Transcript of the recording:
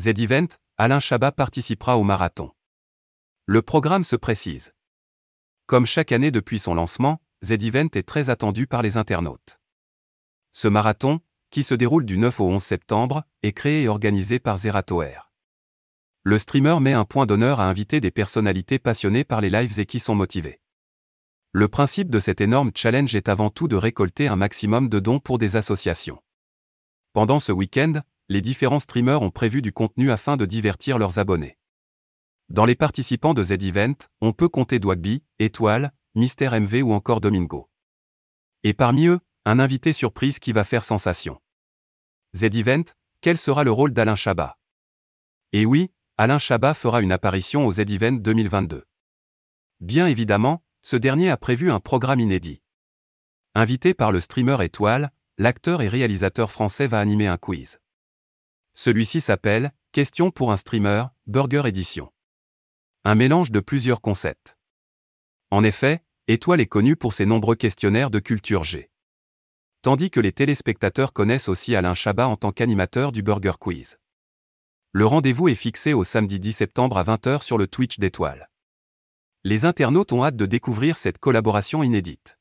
Z-Event, Alain Chabat participera au marathon. Le programme se précise. Comme chaque année depuis son lancement, Z-Event est très attendu par les internautes. Ce marathon, qui se déroule du 9 au 11 septembre, est créé et organisé par Zerato Air. Le streamer met un point d'honneur à inviter des personnalités passionnées par les lives et qui sont motivées. Le principe de cet énorme challenge est avant tout de récolter un maximum de dons pour des associations. Pendant ce week-end, les différents streamers ont prévu du contenu afin de divertir leurs abonnés. Dans les participants de Z-Event, on peut compter Dwagby, Étoile, Mister MV ou encore Domingo. Et parmi eux, un invité surprise qui va faire sensation. Z-Event, quel sera le rôle d'Alain Chabat? Et oui, Alain Chabat fera une apparition au Z-Event 2022. Bien évidemment, ce dernier a prévu un programme inédit. Invité par le streamer Étoile, l'acteur et réalisateur français va animer un quiz. Celui-ci s'appelle Question pour un streamer, Burger Edition. Un mélange de plusieurs concepts. En effet, Étoile est connu pour ses nombreux questionnaires de culture G. Tandis que les téléspectateurs connaissent aussi Alain Chabat en tant qu'animateur du Burger Quiz. Le rendez-vous est fixé au samedi 10 septembre à 20h sur le Twitch d'Étoile. Les internautes ont hâte de découvrir cette collaboration inédite.